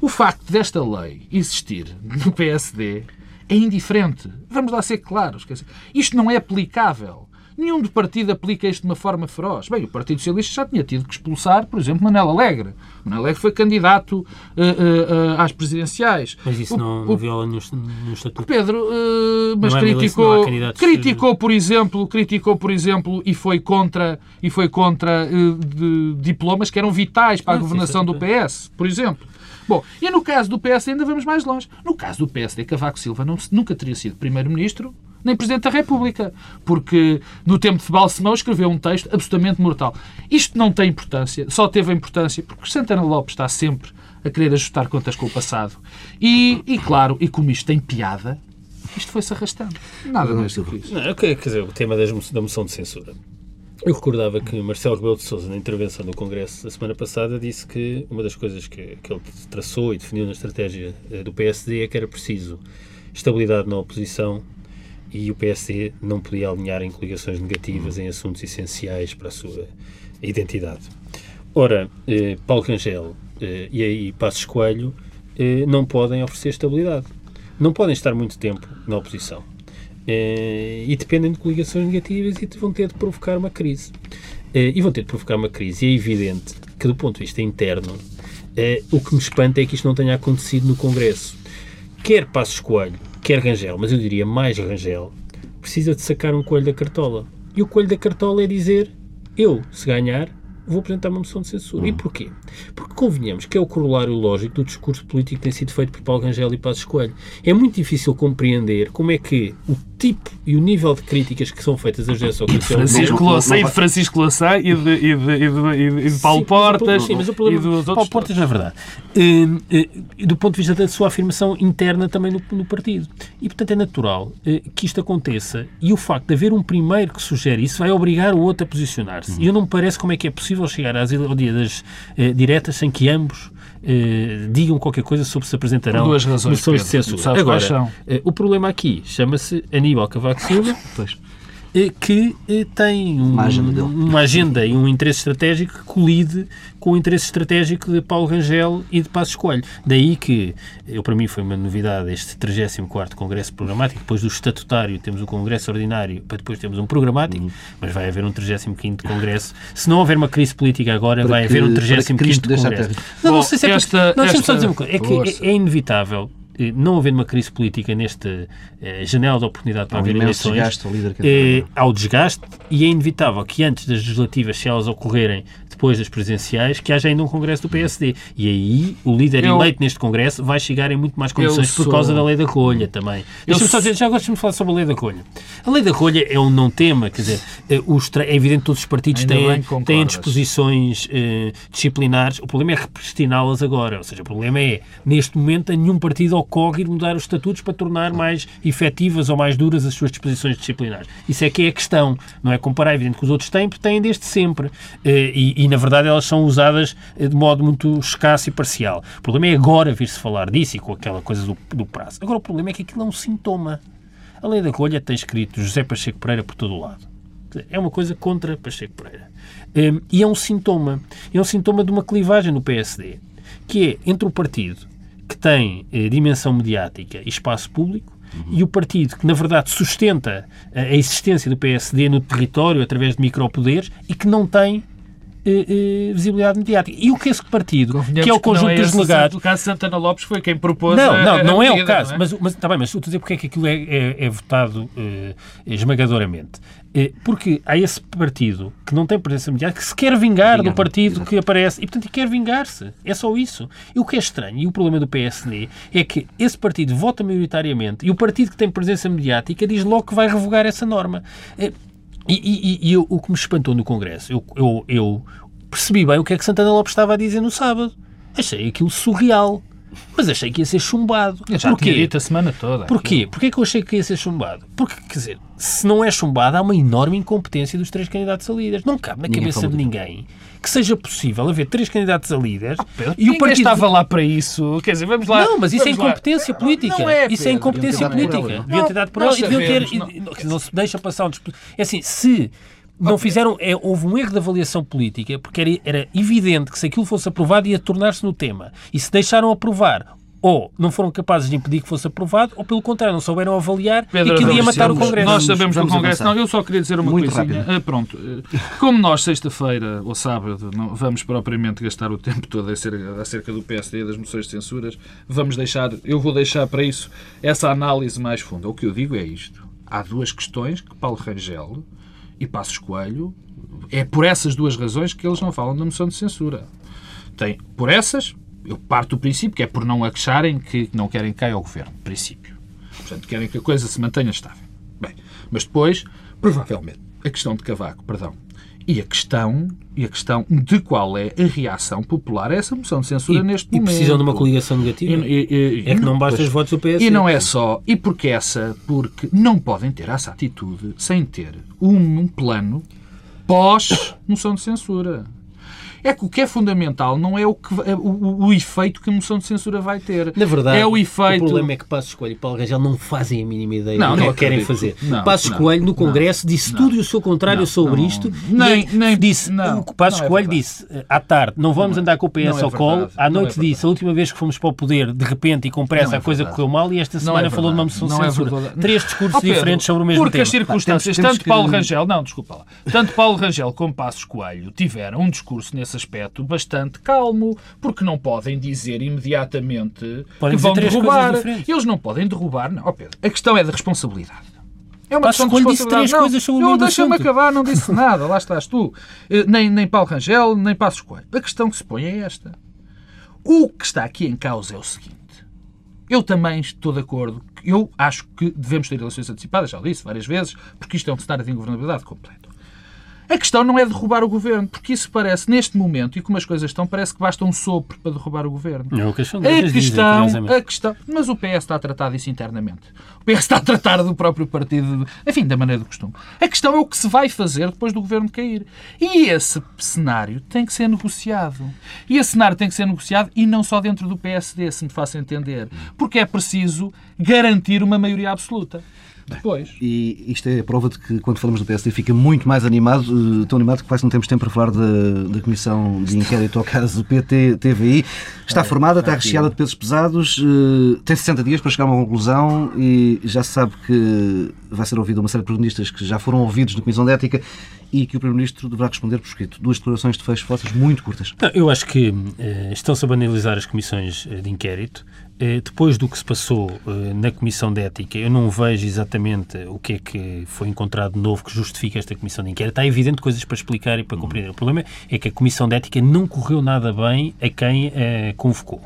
o facto desta lei existir no PSD é indiferente. Vamos lá ser claros. Quer dizer, isto não é aplicável Nenhum do partido aplica isto de uma forma feroz. Bem, o Partido Socialista já tinha tido que expulsar, por exemplo, Manela Alegre. Manela Alegre foi candidato uh, uh, uh, às presidenciais. Mas isso o, não, não viola nenhum, nenhum estatuto. Pedro, mas é criticou, criticou, por exemplo, criticou, por exemplo, e foi contra, e foi contra de, diplomas que eram vitais para a governação do PS, por exemplo. Bom, e no caso do PS ainda vamos mais longe. No caso do PSD, Cavaco Silva não, nunca teria sido Primeiro-Ministro nem Presidente da República, porque no tempo de Balsemão escreveu um texto absolutamente mortal. Isto não tem importância, só teve importância porque Santana Lopes está sempre a querer ajustar contas com o passado. E, e claro, e como isto tem piada, isto foi-se arrastando. Nada mais do que isso. Não, quer dizer, o tema da moção de censura. Eu recordava que Marcelo Rebelo de Sousa, na intervenção no Congresso da semana passada, disse que uma das coisas que, que ele traçou e definiu na estratégia eh, do PSD é que era preciso estabilidade na oposição e o PSD não podia alinhar em coligações negativas em assuntos essenciais para a sua identidade. Ora, eh, Paulo Rangel eh, e aí Passos Coelho eh, não podem oferecer estabilidade. Não podem estar muito tempo na oposição. Eh, e dependem de coligações negativas e vão ter de provocar uma crise. Eh, e vão ter de provocar uma crise. E é evidente que, do ponto de vista interno, eh, o que me espanta é que isto não tenha acontecido no Congresso. Quer Passos Coelho, quer Rangel, mas eu diria mais Rangel, precisa de sacar um coelho da cartola. E o coelho da cartola é dizer: eu, se ganhar, vou apresentar uma moção de censura. E porquê? Porque convenhamos que é o corolário lógico do discurso político que tem sido feito por Paulo Rangel e Passos Coelho. É muito difícil compreender como é que o tipo e o nível de críticas que são feitas a José Sócrates... E de Francisco Louçã, e de Francisco Louçã, e de, e de, e de, e de Paulo sim, Portas, sim, mas o problema, e dos outros... Paulo Portas é verdade. Uh, uh, do ponto de vista da sua afirmação interna também no, no partido. E, portanto, é natural uh, que isto aconteça e o facto de haver um primeiro que sugere isso vai obrigar o outro a posicionar-se. E eu não me parece como é que é possível chegar às, ao dia das diretas sem que ambos eh, digam qualquer coisa sobre se apresentarão Por duas razões, moções de censura. Agora, eh, o problema aqui chama-se Aníbal Cavaco Silva. Eh, que eh, tem um, uma, agenda uma, agenda e um interesse estratégico que colide com o interesse estratégico de Paulo Rangel e de Passos Coelho. Daí que, eu, para mim, foi uma novidade este 34º Congresso Programático. Depois do estatutário temos o Congresso Ordinário, para depois temos um programático, uhum. mas vai haver um 35º Congresso. Se não houver uma crise política agora, para vai que, haver um 35º Congresso. Não, não, sei se é esta, não, esta, só dizer uma coisa. É que é, é inevitável não havendo uma crise política nesta eh, janela de oportunidade para haver eleições, desgaste, eh, há o desgaste e é inevitável que antes das legislativas, se elas ocorrerem depois das presidenciais, que haja ainda um congresso do PSD. E aí o líder eu, eleito neste congresso vai chegar em muito mais condições por causa da lei da colha também. Deixa-me só dizer, já gosto de falar sobre a lei da colha. A lei da colha é um não tema, quer dizer, eh, os, é evidente que todos os partidos têm, têm disposições eh, disciplinares. O problema é repristiná-las agora. Ou seja, o problema é, neste momento, nenhum partido ocorre ir mudar os estatutos para tornar mais efetivas ou mais duras as suas disposições disciplinares. Isso é que é a questão. Não é comparar, é evidente que os outros têm, porque têm desde sempre. Eh, e, e na verdade, elas são usadas eh, de modo muito escasso e parcial. O problema é agora vir-se falar disso e com aquela coisa do, do prazo. Agora, o problema é que aquilo é um sintoma. A lei da colha tem escrito José Pacheco Pereira por todo o lado. É uma coisa contra Pacheco Pereira. Ehm, e é um sintoma. É um sintoma de uma clivagem no PSD, que é entre o partido que tem eh, dimensão mediática e espaço público uhum. e o partido que, na verdade, sustenta a existência do PSD no território através de micropoderes e que não tem eh, eh, visibilidade mediática. E o que esse partido, que é o conjunto é dos delegados... O caso Santana Lopes foi quem propôs Não, a, não, não a é o caso. É? Mas, mas, tá bem, mas estou a dizer porque é que aquilo é, é, é votado eh, esmagadoramente. Eh, porque há esse partido que não tem presença mediática que se quer vingar do partido que aparece e, portanto, quer vingar-se. É só isso. E o que é estranho, e o problema do PSD, é que esse partido vota maioritariamente e o partido que tem presença mediática diz logo que vai revogar essa norma. E, e, e eu, o que me espantou no Congresso, eu, eu, eu percebi bem o que é que Santana Lopes estava a dizer no sábado. Achei aquilo surreal. Mas achei que ia ser chumbado. Eu já Porquê? dito a semana toda. Porquê? Aquilo. Porquê que eu achei que ia ser chumbado? Porque, quer dizer, se não é chumbado, há uma enorme incompetência dos três candidatos a líderes. Não cabe na ninguém cabeça de ninguém que seja possível haver três candidatos a líderes oh, e o partido estava lá para isso. Quer dizer, vamos lá. Não, mas isso é incompetência lá. política. Não é, Pedro. Isso é incompetência política. Deviam ter dado por ela e deviam ter. Não. não se deixa passar um. É assim, se não fizeram. É, houve um erro de avaliação política, porque era, era evidente que se aquilo fosse aprovado ia tornar-se no tema. E se deixaram aprovar ou não foram capazes de impedir que fosse aprovado, ou pelo contrário, não souberam avaliar Pedro, e que ia matar o Congresso. Nós sabemos que o Congresso. Não, eu só queria dizer uma Muito coisinha. Ah, pronto, como nós, sexta-feira ou sábado, não vamos propriamente gastar o tempo todo acerca, acerca do PSD e das moções de censuras, vamos deixar, eu vou deixar para isso essa análise mais funda. O que eu digo é isto. Há duas questões que Paulo Rangel e Passos Coelho, é por essas duas razões que eles não falam da moção de censura. Tem, por essas, eu parto do princípio que é por não acharem que não querem que caia o governo. Princípio. Portanto, querem que a coisa se mantenha estável. Bem, mas depois, provavelmente, a questão de Cavaco, perdão, e a questão e a questão de qual é a reação popular a essa moção de censura e, neste e momento. E precisam de uma coligação negativa? E, e, é que não basta os votos do PS. E não é só. E porque essa? Porque não podem ter essa atitude sem ter um, um plano pós-moção de censura. É que o que é fundamental não é o, que, é o, o, efeito que a moção de censura vai ter. Na verdade, é o, efeito... o problema é que Passos Coelho e Paulo Rangel não fazem a mínima ideia não, do que é que querem fazer. Não, Passos não, Coelho, no Congresso, não, disse tudo e o seu contrário sobre isto. Nem, nem, disse, não, o Passos é Coelho disse eh, à tarde, não vamos é- andar com o PS ao é colo. À noite disse, a última vez que fomos para o poder, de repente e com pressa, a coisa correu mal e esta semana falou de uma moção de censura. Três discursos diferentes sobre o mesmo tema. Porque as circunstâncias, tanto Paulo Rangel, não, desculpa lá, tanto Paulo Rangel como Passos Coelho tiveram um discurso nesse aspecto bastante calmo, porque não podem dizer imediatamente podem que vão derrubar. Eles não podem derrubar. Não, oh Pedro, a questão é da responsabilidade. É uma questão de responsabilidade. Disse três não, coisas sobre não deixa-me acabar, não disse nada. Lá estás tu. Eh, nem, nem Paulo Rangel, nem Passos Coelho. A questão que se põe é esta. O que está aqui em causa é o seguinte. Eu também estou de acordo. Eu acho que devemos ter eleições antecipadas, já disse várias vezes, porque isto é um cenário de ingovernabilidade completo. A questão não é derrubar o governo, porque isso parece, neste momento, e como as coisas estão, parece que basta um sopro para derrubar o governo. É o que a questão, a questão, mas o PS está a tratar disso internamente. O PS está a tratar do próprio partido, enfim, da maneira do costume. A questão é o que se vai fazer depois do governo cair. E esse cenário tem que ser negociado. E esse cenário tem que ser negociado e não só dentro do PSD, se me faço entender. Porque é preciso garantir uma maioria absoluta. Depois. E isto é a prova de que quando falamos do PSD fica muito mais animado, eh, tão animado que quase não temos tempo para falar da, da Comissão de Inquérito ao caso do PT-TVI. Está é, formada, está recheada de pesos pesados, eh, tem 60 dias para chegar a uma conclusão e já se sabe que vai ser ouvida uma série de protagonistas que já foram ouvidos na Comissão de Ética e que o Primeiro-Ministro deverá responder por escrito. Duas declarações de fecho vossas muito curtas. Não, eu acho que eh, estão-se a banalizar as comissões de inquérito. Eh, depois do que se passou eh, na Comissão de Ética, eu não vejo exatamente o que é que foi encontrado de novo que justifica esta Comissão de Inquérito. Está evidente coisas para explicar e para compreender. O problema é que a Comissão de Ética não correu nada bem a quem a convocou.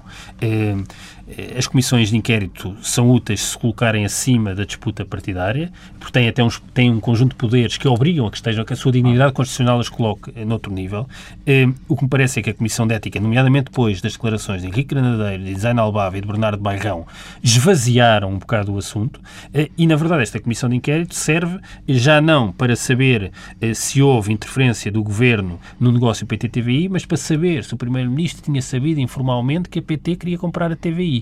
Eh, as comissões de inquérito são úteis se colocarem acima da disputa partidária, porque têm até uns, têm um conjunto de poderes que obrigam a que estejam, que a sua dignidade constitucional as coloque noutro nível. Eh, o que me parece é que a Comissão de Ética, nomeadamente depois das declarações de Henrique Granadeiro, de Zain Albava e de Bernardo Bairrão, esvaziaram um bocado o assunto eh, e, na verdade, esta Comissão de Inquérito serve já não para saber se houve interferência do Governo no negócio PT-TVI, mas para saber se o Primeiro-Ministro tinha sabido informalmente que a PT queria comprar a TVI.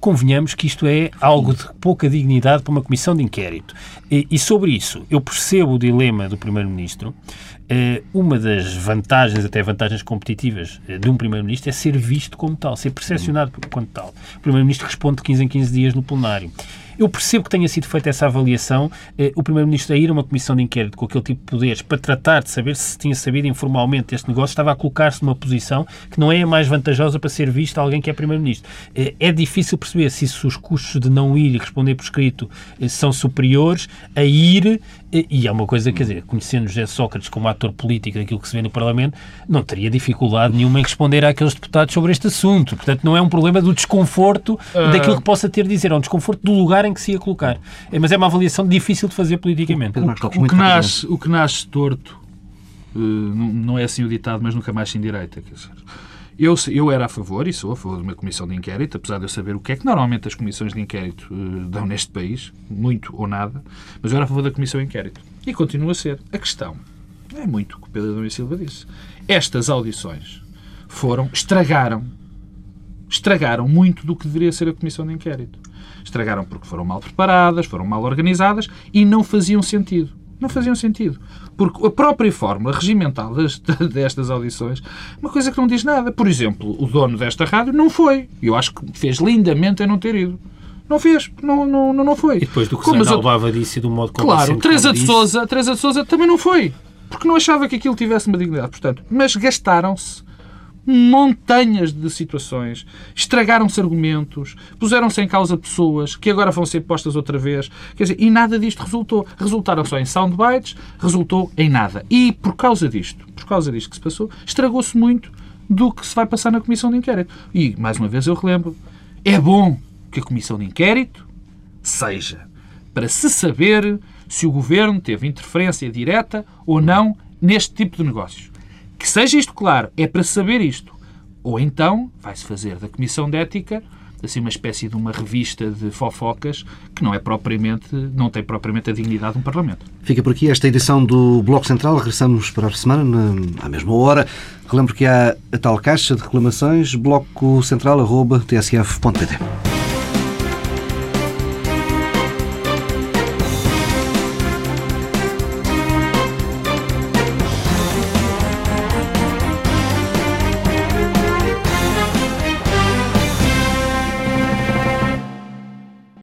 Convenhamos que isto é algo de pouca dignidade para uma comissão de inquérito. E, e sobre isso, eu percebo o dilema do Primeiro-Ministro. Uh, uma das vantagens, até vantagens competitivas, uh, de um Primeiro-Ministro é ser visto como tal, ser percepcionado como tal. O Primeiro-Ministro responde de 15 em 15 dias no plenário. Eu percebo que tenha sido feita essa avaliação. Eh, o Primeiro-Ministro a ir a uma comissão de inquérito com aquele tipo de poderes para tratar de saber se tinha sabido informalmente este negócio, estava a colocar-se numa posição que não é a mais vantajosa para ser visto alguém que é Primeiro-Ministro. Eh, é difícil perceber se os custos de não ir e responder por escrito eh, são superiores a ir e é uma coisa, quer dizer, conhecendo José Sócrates como ator político daquilo que se vê no Parlamento, não teria dificuldade nenhuma em responder àqueles deputados sobre este assunto. Portanto, não é um problema do desconforto uh... daquilo que possa ter de dizer, é um desconforto do lugar em que se ia colocar. É, mas é uma avaliação difícil de fazer politicamente. O, o, que, nasce, o que nasce torto, uh, não é assim o ditado, mas nunca mais sem direita. Quer dizer, eu, eu era a favor, e sou a favor de uma comissão de inquérito, apesar de eu saber o que é que normalmente as comissões de inquérito uh, dão neste país, muito ou nada, mas eu era a favor da comissão de inquérito. E continua a ser. A questão é muito o que o Pedro Domingos Silva disse. Estas audições foram, estragaram, estragaram muito do que deveria ser a comissão de inquérito. Estragaram porque foram mal preparadas, foram mal organizadas e não faziam sentido. Não faziam sentido. Porque a própria fórmula regimental das, destas audições uma coisa que não diz nada. Por exemplo, o dono desta rádio não foi. Eu acho que fez lindamente em não ter ido. Não fez, não, não, não foi. E depois do que Como Albava disse do modo como Claro, Teresa de, Souza, Teresa de Souza também não foi. Porque não achava que aquilo tivesse uma dignidade. Portanto, mas gastaram-se montanhas de situações, estragaram-se argumentos, puseram-se em causa pessoas que agora vão ser postas outra vez. Quer dizer, e nada disto resultou. Resultaram só em soundbites, resultou em nada. E por causa disto, por causa disto que se passou, estragou-se muito do que se vai passar na comissão de inquérito. E, mais uma vez, eu relembro, é bom que a comissão de inquérito seja para se saber se o governo teve interferência direta ou não neste tipo de negócios. Que seja isto claro, é para saber isto. Ou então vai-se fazer da Comissão de Ética assim uma espécie de uma revista de fofocas que não é propriamente, não tem propriamente a dignidade de um Parlamento. Fica por aqui esta edição do Bloco Central. Regressamos para a semana, na, à mesma hora. Relembro que há a tal caixa de reclamações, blococentral.tsf.pt.